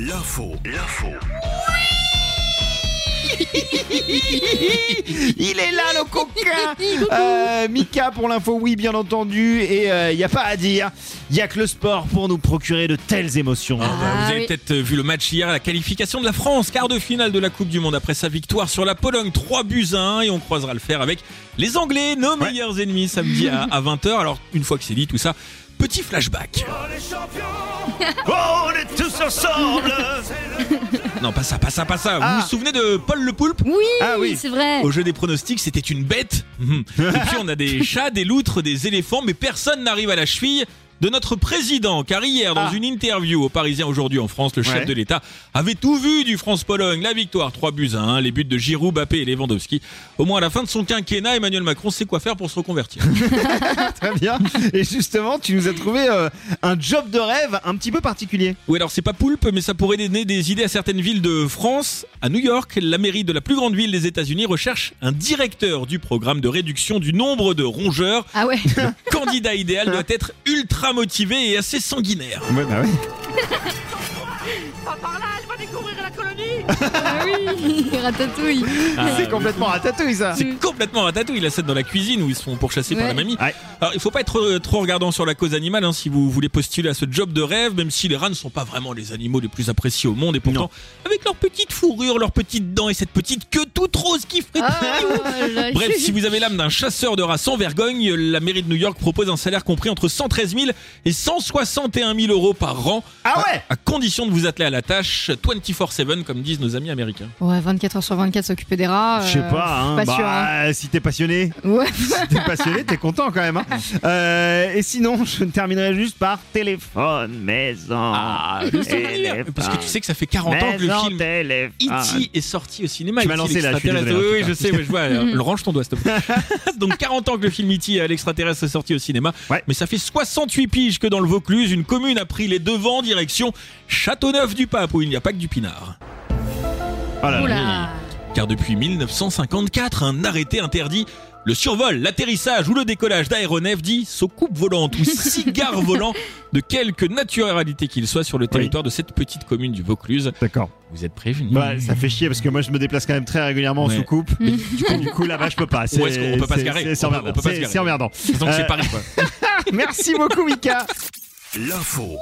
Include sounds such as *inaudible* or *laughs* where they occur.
L'info, l'info. Il est là le coquin. Euh, Mika pour l'info, oui bien entendu, et il n'y a pas à dire, il n'y a que le sport pour nous procurer de telles émotions. Ah, vous avez oui. peut-être vu le match hier, la qualification de la France, quart de finale de la Coupe du Monde après sa victoire sur la Pologne, 3 buts à 1 et on croisera le fer avec les Anglais, nos meilleurs ennemis samedi à, 20h. Alors une fois que c'est dit tout ça, petit flashback. Oh, *laughs* on est tous ensemble *laughs* Non pas ça, pas ça, pas ça. Vous Ah. vous souvenez de Paul le Poulpe? Oui, Ah oui. c'est vrai. Au jeu des pronostics, c'était une bête. *laughs* Et puis on a des chats, des loutres, des éléphants, mais personne n'arrive à la cheville de notre président. Car hier, dans Ah. une interview au Parisien aujourd'hui en France, le chef Ouais. de l'État avait tout vu du France-Pologne. La victoire, 3 buts à 1, les buts de Giroud, Bappé et Lewandowski. Au moins à la fin de son quinquennat, Emmanuel Macron sait quoi faire pour se reconvertir. *laughs* Très bien. Et justement, tu nous as trouvé euh, un job de rêve un petit peu particulier. Oui, alors c'est pas poulpe, mais ça pourrait donner des idées à certaines villes de France. À New York, la mairie de la plus grande ville des États-Unis recherche un directeur du programme de réduction du nombre de rongeurs. Ah ouais. candidat idéal doit être ultra motivé et assez sanguinaire. Ouais, bah *laughs* oui. *laughs* Ah oui. Ratatouille. C'est complètement ratatouille ça. C'est complètement ratatouille la scène dans la cuisine où ils se font pourchasser par Ouais. la mamie. Ouais. Alors il faut pas être euh, trop regardant sur la cause animale hein, si vous voulez postuler à ce job de rêve, même si les rats ne sont pas vraiment les animaux les plus appréciés au monde et pourtant Non. avec leur petite fourrure, leurs petites dents et cette petite queue toute rose qui ferait Ah, là, Bref, si vous avez l'âme d'un chasseur de rats sans vergogne, la mairie de New York propose un salaire compris entre 113 000 et 161 000 euros par an. Ah ouais À condition de vous atteler à la tâche 24-7, comme disent nos amis américains. Ouais, 24 heures sur 24 s'occuper des rats. Je sais euh, pas, hein. Pas bah, sûr. hein. si t'es passionné, Ouais. *laughs* si t'es passionné, t'es content quand même. hein. Euh, et sinon, je terminerai juste par téléphone, maison. Ah, Téléphone. Parce que tu sais que ça fait 40 ans que le film. E.T. est sorti au cinéma. Tu m'as E.T. lancé, là, je suis désolé, Oui, je sais, mais je vois. euh, *laughs* le range ton doigt, s'il te plaît. *laughs* Donc 40 ans que le film E.T. à l'extraterrestre est sorti au cinéma. Ouais. Mais ça fait 68 piges que dans le Vaucluse, une commune a pris les devants direction Châteauneuf-du-Pape, où il n'y a pas que du pinard. Oh là là. Car depuis 1954, un arrêté interdit le survol, l'atterrissage ou le décollage d'aéronefs dits soucoupes volantes ou *laughs* cigares volants de quelque naturalité qu'il soit sur le territoire de cette petite commune du Vaucluse. D'accord. Vous êtes prévenus Bah, ça fait chier parce que moi je me déplace quand même très régulièrement en Ouais. soucoupe. Mm. *laughs* Du coup, du coup, là-bas je peux pas. C'est- Où est-ce qu'on peut pas se garer c'est- C'est On peut- emmerdant. C'est- emmerdant. Donc c'est Paris quoi. *laughs* Merci beaucoup Mika. L'info.